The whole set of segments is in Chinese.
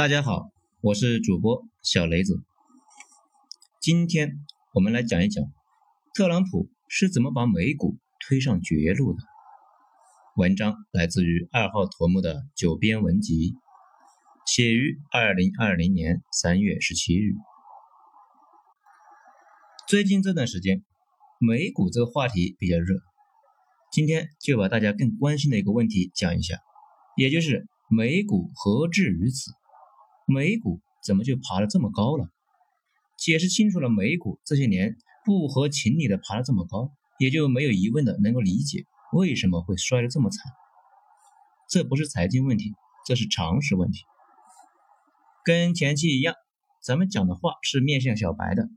大家好，我是主播小雷子。今天我们来讲一讲特朗普是怎么把美股推上绝路的。文章来自于二号头目的九编文集，写于二零二零年三月十七日。最近这段时间，美股这个话题比较热，今天就把大家更关心的一个问题讲一下，也就是美股何至于此？美股怎么就爬得这么高了？解释清楚了，美股这些年不合情理的爬得这么高，也就没有疑问的能够理解为什么会摔得这么惨。这不是财经问题，这是常识问题。跟前期一样，咱们讲的话是面向小白的，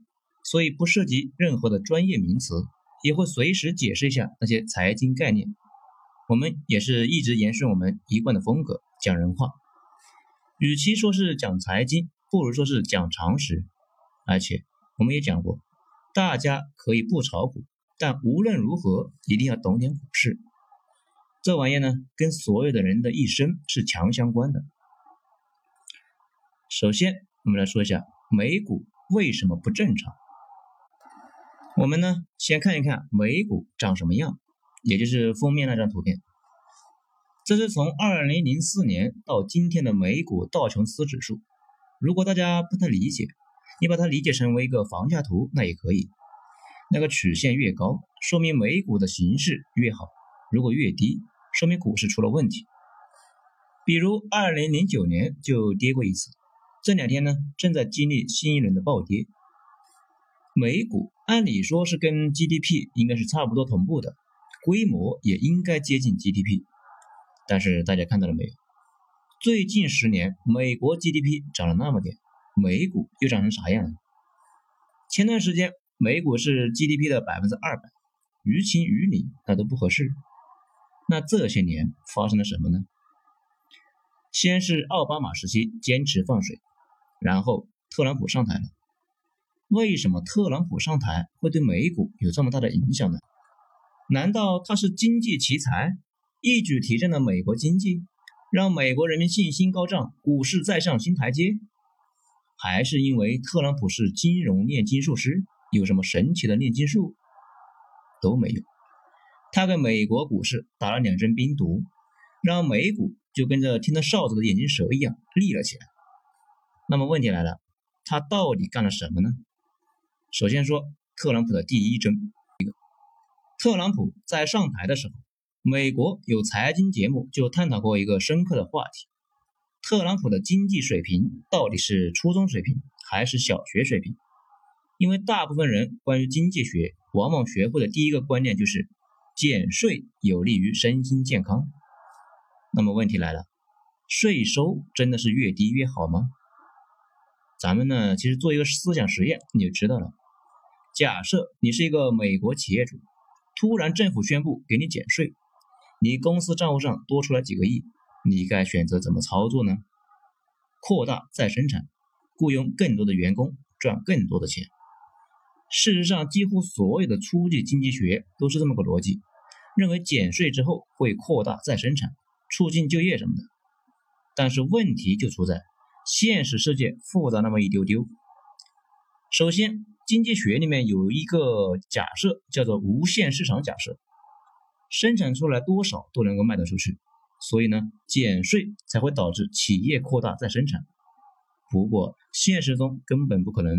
所以不涉及任何的专业名词，也会随时解释一下那些财经概念。我们也是一直延续我们一贯的风格，讲人话。与其说是讲财经，不如说是讲常识。而且我们也讲过，大家可以不炒股，但无论如何一定要懂点股市。这玩意呢，跟所有的人的一生是强相关的。首先，我们来说一下美股为什么不正常。我们呢，先看一看美股长什么样，也就是封面那张图片。这是从二零零四年到今天的美股道琼斯指数。如果大家不太理解，你把它理解成为一个房价图，那也可以。那个曲线越高，说明美股的形势越好；如果越低，说明股市出了问题。比如二零零九年就跌过一次，这两天呢正在经历新一轮的暴跌。美股按理说是跟 GDP 应该是差不多同步的，规模也应该接近 GDP。但是大家看到了没有？最近十年，美国 GDP 涨了那么点，美股又涨成啥样了？前段时间美股是 GDP 的百分之二百，于情于理那都不合适。那这些年发生了什么呢？先是奥巴马时期坚持放水，然后特朗普上台了。为什么特朗普上台会对美股有这么大的影响呢？难道他是经济奇才？一举提振了美国经济，让美国人民信心高涨，股市再上新台阶，还是因为特朗普是金融炼金术师，有什么神奇的炼金术？都没有，他给美国股市打了两针冰毒，让美股就跟着听了哨子的眼镜蛇一样立了起来。那么问题来了，他到底干了什么呢？首先说特朗普的第一针，一个，特朗普在上台的时候。美国有财经节目就探讨过一个深刻的话题：特朗普的经济水平到底是初中水平还是小学水平？因为大部分人关于经济学往往学会的第一个观念就是减税有利于身心健康。那么问题来了，税收真的是越低越好吗？咱们呢，其实做一个思想实验你就知道了。假设你是一个美国企业主，突然政府宣布给你减税。你公司账户上多出来几个亿，你该选择怎么操作呢？扩大再生产，雇佣更多的员工，赚更多的钱。事实上，几乎所有的初级经济学都是这么个逻辑，认为减税之后会扩大再生产，促进就业什么的。但是问题就出在现实世界复杂那么一丢丢。首先，经济学里面有一个假设叫做无限市场假设。生产出来多少都能够卖得出去，所以呢，减税才会导致企业扩大再生产。不过现实中根本不可能，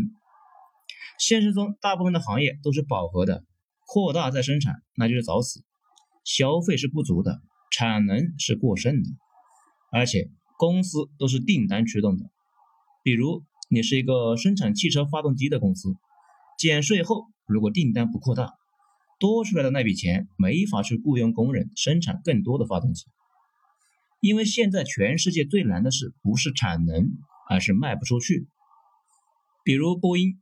现实中大部分的行业都是饱和的，扩大再生产那就是找死。消费是不足的，产能是过剩的，而且公司都是订单驱动的。比如你是一个生产汽车发动机的公司，减税后如果订单不扩大。多出来的那笔钱没法去雇佣工人生产更多的发动机，因为现在全世界最难的事不是产能，而是卖不出去。比如波音，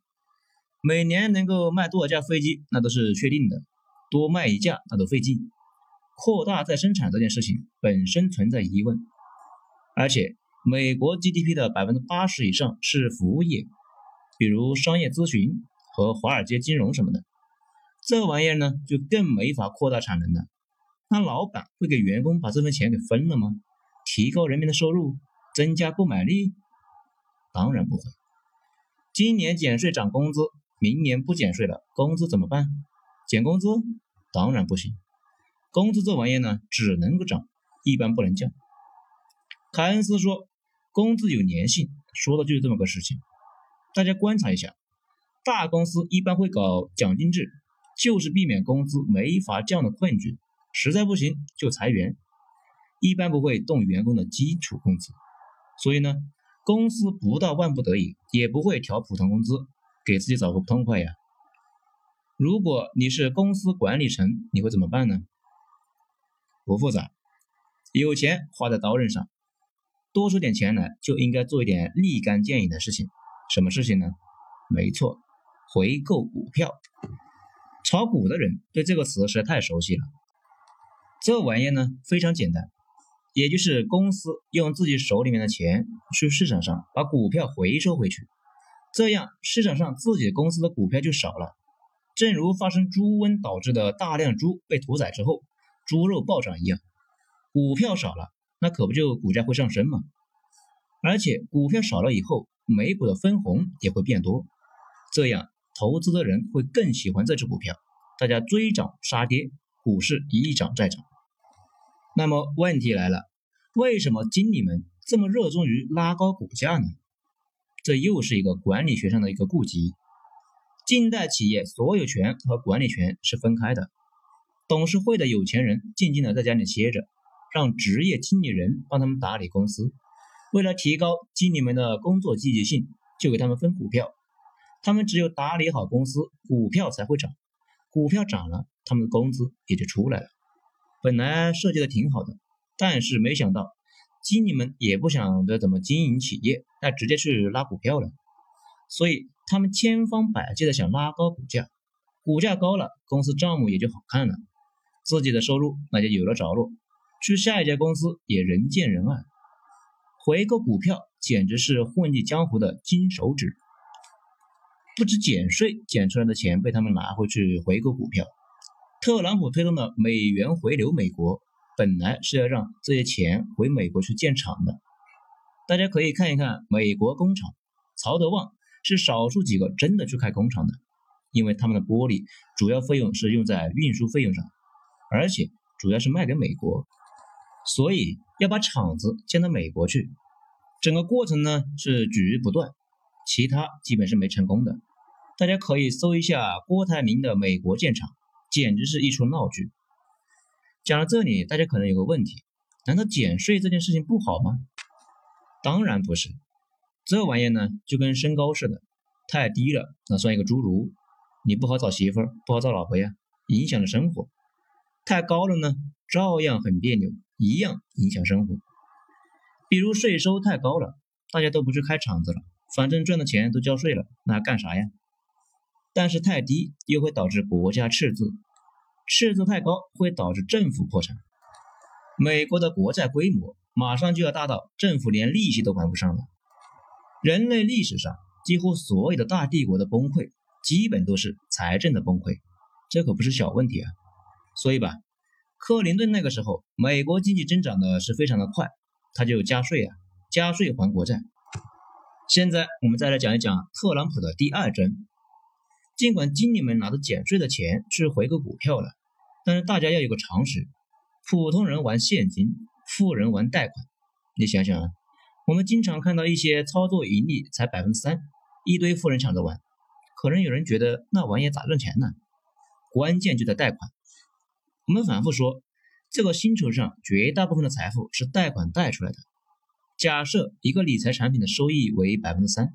每年能够卖多少架飞机那都是确定的，多卖一架那都费劲。扩大再生产这件事情本身存在疑问，而且美国 GDP 的百分之八十以上是服务业，比如商业咨询和华尔街金融什么的。这玩意儿呢，就更没法扩大产能了。那老板会给员工把这份钱给分了吗？提高人民的收入，增加购买力？当然不会。今年减税涨工资，明年不减税了，工资怎么办？减工资？当然不行。工资这玩意儿呢，只能够涨，一般不能降。凯恩斯说，工资有粘性，说的就是这么个事情。大家观察一下，大公司一般会搞奖金制，就是避免工资没法降的困局。实在不行就裁员，一般不会动员工的基础工资。所以呢，公司不到万不得已也不会调普通工资，给自己找个不痛快呀。如果你是公司管理层，你会怎么办呢？不复杂，有钱花在刀刃上，多出点钱来就应该做一点立竿见影的事情。什么事情呢？没错，回购股票。炒股的人对这个词实在太熟悉了。这玩意呢非常简单，也就是公司用自己手里面的钱去市场上把股票回收回去，这样市场上自己公司的股票就少了。正如发生猪瘟导致的大量猪被屠宰之后。猪肉暴涨一样，股票少了，那可不就股价会上升吗？而且股票少了以后，美股的分红也会变多，这样投资的人会更喜欢这只股票，大家追涨杀跌，股市一涨再涨。那么问题来了，为什么经理们这么热衷于拉高股价呢？这又是一个管理学上的一个痼疾。近代企业所有权和管理权是分开的。董事会的有钱人静静的在家里歇着，让职业经理人帮他们打理公司。为了提高经理们的工作积极性，就给他们分股票。他们只有打理好公司，股票才会涨。股票涨了，他们的工资也就出来了。本来设计的挺好的，但是没想到经理们也不想着怎么经营企业，那直接去拉股票了。所以他们千方百计的想拉高股价，股价高了，公司账目也就好看了。自己的收入那就有了着落，去下一家公司也人见人爱。回购股票简直是混迹江湖的金手指，不知减税减出来的钱被他们拿回去回购股票。特朗普推动的美元回流美国，本来是要让这些钱回美国去建厂的。大家可以看一看美国工厂，曹德旺是少数几个真的去开工厂的，因为他们的玻璃主要费用是用在运输费用上。而且主要是卖给美国，所以要把厂子建到美国去。整个过程呢是举棋不断，其他基本是没成功的。大家可以搜一下郭台铭的美国建厂，简直是一出闹剧。讲到这里，大家可能有个问题：难道减税这件事情不好吗？当然不是，这玩意呢就跟身高似的，太低了那算一个侏儒，你不好找媳妇儿，不好找老婆呀，影响了生活。太高了呢，照样很别扭，一样影响生活。比如税收太高了，大家都不去开厂子了，反正赚的钱都交税了，那干啥呀？但是太低又会导致国家赤字，赤字太高会导致政府破产。美国的国债规模马上就要大到政府连利息都还不上了。人类历史上几乎所有的大帝国的崩溃，基本都是财政的崩溃，这可不是小问题啊。所以吧，克林顿那个时候，美国经济增长的是非常的快，他就加税啊，加税还国债。现在我们再来讲一讲特朗普的第二针。尽管经理们拿着减税的钱去回购股票了，但是大家要有个常识：普通人玩现金，富人玩贷款。你想想啊，我们经常看到一些操作盈利才百分之三，一堆富人抢着玩。可能有人觉得那玩意咋挣钱呢？关键就在贷款。我们反复说，这个星球上绝大部分的财富是贷款贷出来的。假设一个理财产品的收益为百分之三，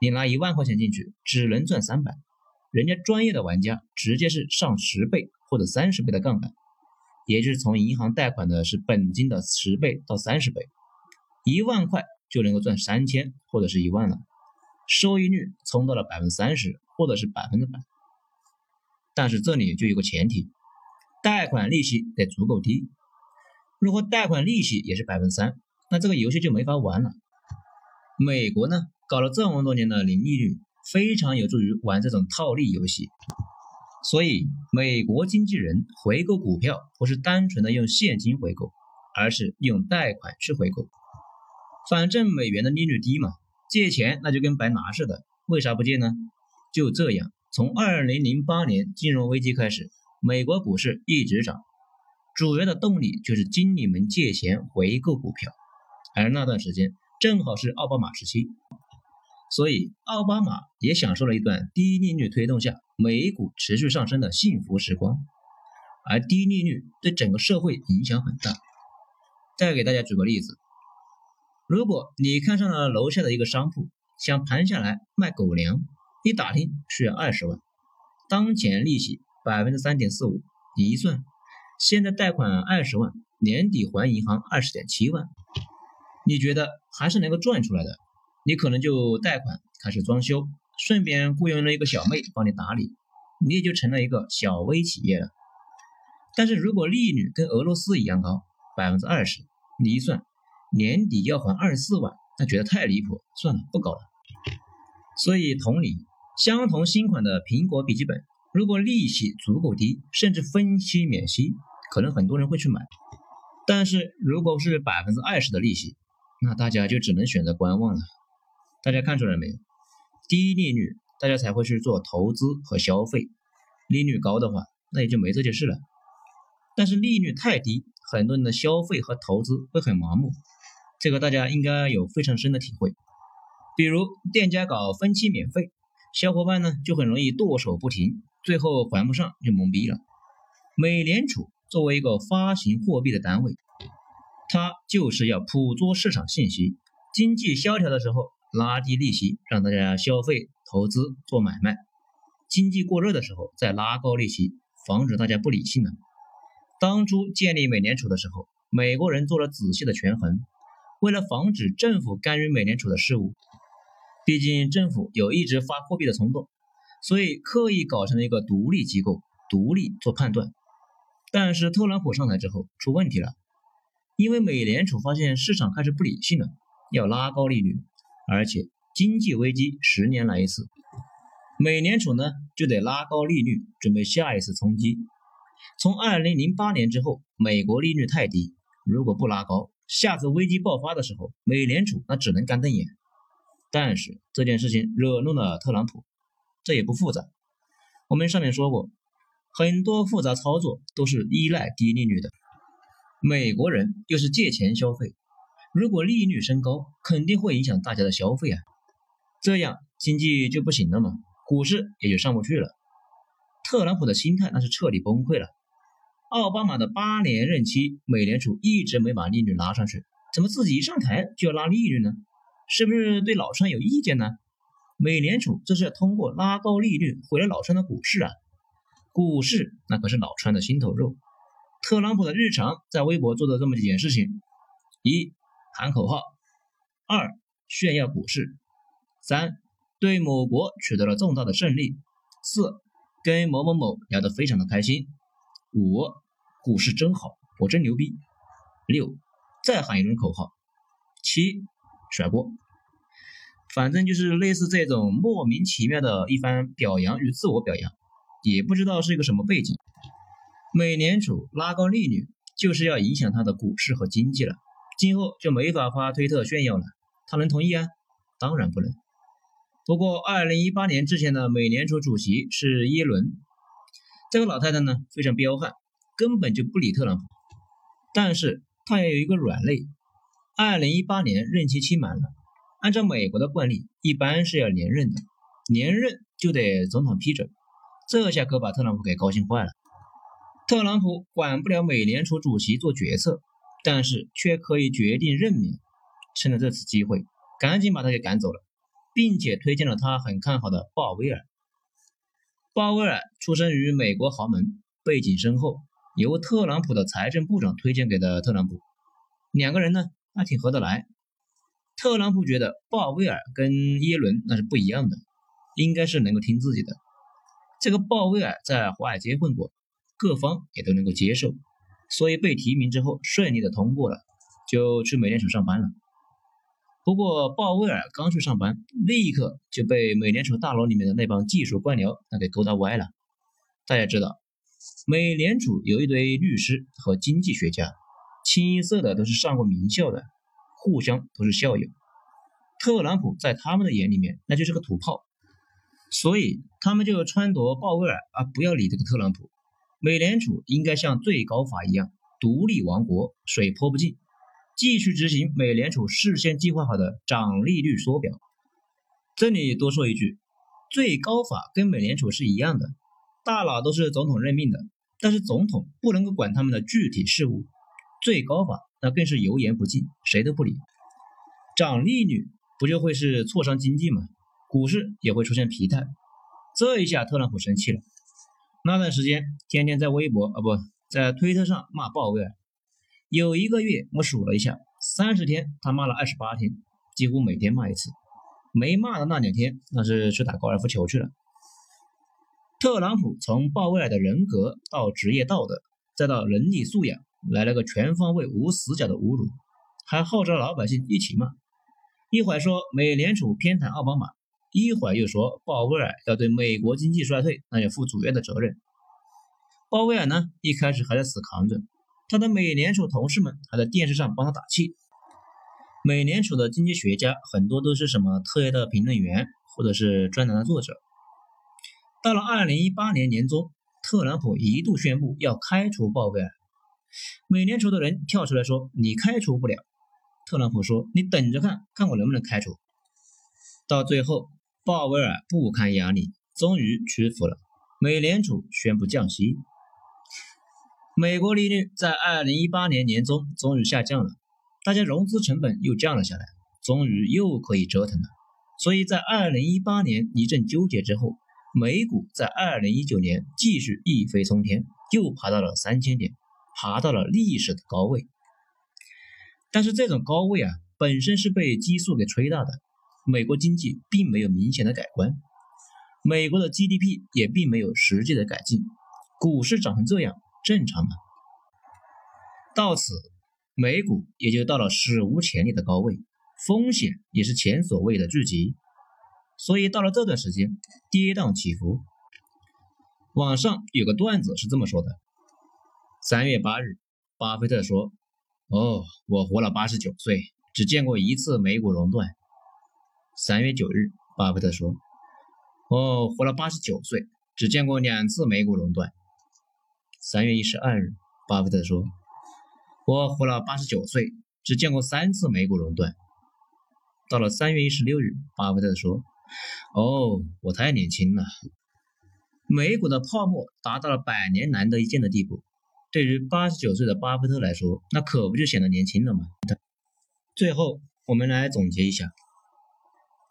你拿一万块钱进去，只能赚三百。人家专业的玩家直接是上十倍或者三十倍的杠杆，也就是从银行贷款的是本金的十倍到三十倍，一万块就能够赚三千或者是一万了，收益率冲到了百分之三十或者是百分之百。但是这里就有个前提。贷款利息得足够低，如果贷款利息也是百分之三，那这个游戏就没法玩了。美国呢，搞了这么多年的零利率，非常有助于玩这种套利游戏。所以，美国经纪人回购股票不是单纯的用现金回购，而是用贷款去回购。反正美元的利率低嘛，借钱那就跟白拿似的，为啥不借呢？就这样，从二零零八年金融危机开始，美国股市一直涨，主要的动力就是经理们借钱回购股票，而那段时间正好是奥巴马时期，所以奥巴马也享受了一段低利率推动下美股持续上升的幸福时光。而低利率对整个社会影响很大。再给大家举个例子，如果你看上了楼下的一个商铺，想盘下来卖狗粮，一打听需要二十万，当前利息百分之三点四五，你一算，现在贷款二十万，年底还银行二十点七万，你觉得还是能够赚出来的？你可能就贷款开始装修，顺便雇佣了一个小妹帮你打理，你也就成了一个小微企业了。但是如果利率跟俄罗斯一样高，百分之二十，你一算，年底要还二十四万，那觉得太离谱，算了，不搞了。所以同理，相同新款的苹果笔记本，如果利息足够低，甚至分期免息，可能很多人会去买。但是如果是百分之二十的利息，那大家就只能选择观望了。大家看出来没有？低利率大家才会去做投资和消费，利率高的话，那也就没这件事了。但是利率太低，很多人的消费和投资会很盲目，这个大家应该有非常深的体会。比如店家搞分期免费，小伙伴呢就很容易剁手不停，最后还不上就懵逼了。美联储作为一个发行货币的单位，它就是要捕捉市场信息，经济萧条的时候拉低利息，让大家消费、投资、做买卖；经济过热的时候再拉高利息，防止大家不理性了。当初建立美联储的时候，美国人做了仔细的权衡，为了防止政府干预美联储的事务，毕竟政府有一直发货币的冲动，所以刻意搞成了一个独立机构，独立做判断。但是特朗普上台之后出问题了，因为美联储发现市场开始不理性了，要拉高利率，而且经济危机十年来一次，美联储呢就得拉高利率，准备下一次冲击。从二零零八年之后，美国利率太低，如果不拉高，下次危机爆发的时候，美联储那只能干瞪眼。但是这件事情惹怒了特朗普，这也不复杂。我们上面说过，很多复杂操作都是依赖低利率的。美国人又是借钱消费，如果利率升高，肯定会影响大家的消费啊，这样经济就不行了嘛，股市也就上不去了。特朗普的心态那是彻底崩溃了。奥巴马的八年任期，美联储一直没把利率拉上去，怎么自己一上台就要拉利率呢？是不是对老川有意见呢？美联储这是要通过拉高利率毁了老川的股市啊！股市那可是老川的心头肉。特朗普的日常在微博做的这么几件事情：一喊口号，二炫耀股市，三对某国取得了重大的胜利，四。跟某某某聊得非常的开心。五，股市真好，我真牛逼。六，再喊一轮口号。七，甩锅。反正就是类似这种莫名其妙的一番表扬与自我表扬，也不知道是一个什么背景。美联储拉高利率就是要影响它的股市和经济了，今后就没法发推特炫耀了。他能同意啊？当然不能。不过，二零一八年之前的美联储主席是耶伦，这个老太太呢非常彪悍，根本就不理特朗普。但是她也有一个软肋，二零一八年任期期满了，按照美国的惯例，一般是要连任的，连任就得总统批准。这下可把特朗普给高兴坏了。特朗普管不了美联储主席做决策，但是却可以决定任免。趁着这次机会，赶紧把他给赶走了。并且推荐了他很看好的鲍威尔。鲍威尔出生于美国豪门，背景深厚，由特朗普的财政部长推荐给的特朗普。两个人呢，还挺合得来。特朗普觉得鲍威尔跟耶伦那是不一样的，应该是能够听自己的。这个鲍威尔在华尔街混过，各方也都能够接受，所以被提名之后顺利的通过了，就去美联储上班了。不过鲍威尔刚去上班，立刻就被美联储大楼里面的那帮技术官僚那给勾搭歪了。大家知道，美联储有一堆律师和经济学家，清一色的都是上过名校的，互相都是校友。特朗普在他们的眼里面那就是个土炮，所以他们就撺掇鲍威尔啊，不要理这个特朗普，美联储应该像最高法一样独立王国，水泼不进，继续执行美联储事先计划好的涨利率缩表。这里多说一句，最高法跟美联储是一样的，大佬都是总统任命的，但是总统不能够管他们的具体事务，最高法那更是油盐不进，谁都不理，涨利率。不就会是挫伤经济吗？股市也会出现疲态。这一下特朗普生气了。那段时间天天在微博啊不在推特上骂鲍威尔，有一个月我数了一下，三十天他骂了二十八天，几乎每天骂一次。没骂的那两天那是去打高尔夫球去了。特朗普从鲍威尔的人格到职业道德，再到伦理素养，来了个全方位无死角的侮辱，还号召老百姓一起骂。一会儿说美联储偏袒奥巴马，一会儿又说鲍威尔要对美国经济衰退那要负主要的责任。鲍威尔呢，一开始还在死扛着，他的美联储同事们还在电视上帮他打气。美联储的经济学家很多都是什么特约的评论员或者是专栏的作者。到了二零一八年年中，特朗普一度宣布要开除鲍威尔，美联储的人跳出来说：“你开除不了。”特朗普说：“你等着看看我能不能开除。”到最后，鲍威尔不堪压力，终于屈服了。美联储宣布降息，美国利率在二零一八年年中终于下降了，大家融资成本又降了下来，终于又可以折腾了。所以在二零一八年一阵纠结之后，美股在二零一九年继续一飞冲天，又爬到了三千点，爬到了历史的高位。但是这种高位啊，本身是被激素给吹大的。美国经济并没有明显的改观，美国的 GDP 也并没有实际的改进，股市涨成这样正常吗？到此，美股也就到了史无前例的高位，风险也是前所未有的聚集。所以到了这段时间，跌宕起伏。网上有个段子是这么说的：三月八日，巴菲特说。哦，我活了八十九岁，只见过一次美股熔断。三月九日，巴菲特说：“哦，活了八十九岁，只见过两次美股熔断。”三月一十二日，巴菲特说：“我活了八十九岁，只见过三次美股熔断。”到了三月一十六日，巴菲特说：“哦，我太年轻了，美股的泡沫达到了百年难得一见的地步。”对于八十九岁的巴菲特来说，那可不就显得年轻了吗？最后，我们来总结一下，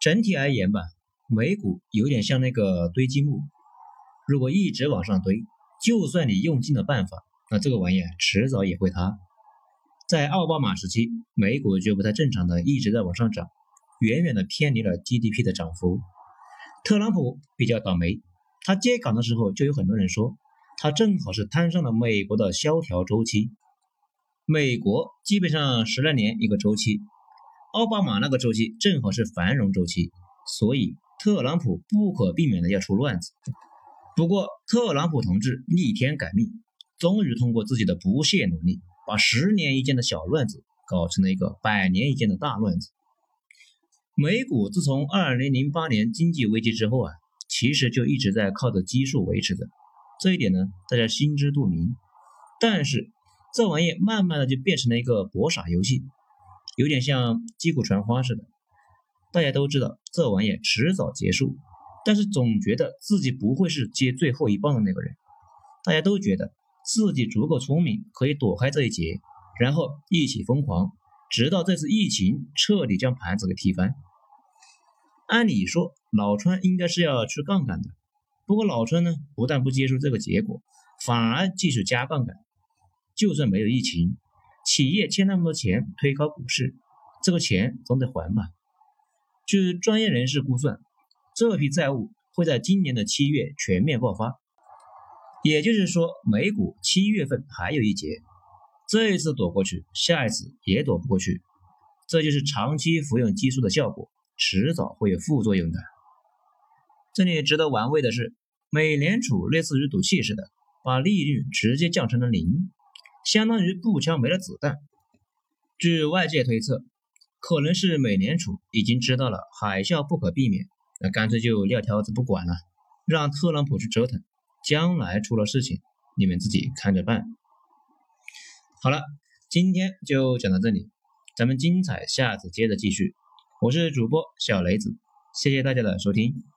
整体而言吧，美股有点像那个堆积木，如果一直往上堆，就算你用尽了办法，那这个玩意儿迟早也会塌。在奥巴马时期，美股就不太正常的一直在往上涨，远远的偏离了 GDP 的涨幅。特朗普比较倒霉，他接岗的时候就有很多人说。他正好是摊上了美国的萧条周期，美国基本上十来年一个周期，奥巴马那个周期正好是繁荣周期，所以特朗普不可避免的要出乱子。不过特朗普同志逆天改命，终于通过自己的不懈努力，把十年一见的小乱子搞成了一个百年一见的大乱子。美股自从二零零八年经济危机之后啊，其实就一直在靠着基数维持着。这一点呢，大家心知肚明。但是这玩意慢慢的就变成了一个博傻游戏，有点像击鼓传花似的。大家都知道这玩意迟早结束，但是总觉得自己不会是接最后一棒的那个人。大家都觉得自己足够聪明，可以躲开这一劫，然后一起疯狂，直到这次疫情彻底将盘子给踢翻。按理说，老川应该是要去杠杆的。不过老川呢，不但不接受这个结果，反而继续加杠杆。就算没有疫情，企业欠那么多钱推高股市，这个钱总得还吧？据专业人士估算，这批债务会在今年的七月全面爆发。也就是说，美股七月份还有一劫，这一次躲过去，下一次也躲不过去。这就是长期服用激素的效果，迟早会有副作用的。这里值得玩味的是。美联储类似于赌气似的，把利率直接降成了零，相当于步枪没了子弹。据外界推测，可能是美联储已经知道了海啸不可避免，那干脆就撂挑子不管了，让特朗普去折腾，将来出了事情，你们自己看着办。好了，今天就讲到这里，咱们精彩下次接着继续。我是主播小雷子，谢谢大家的收听。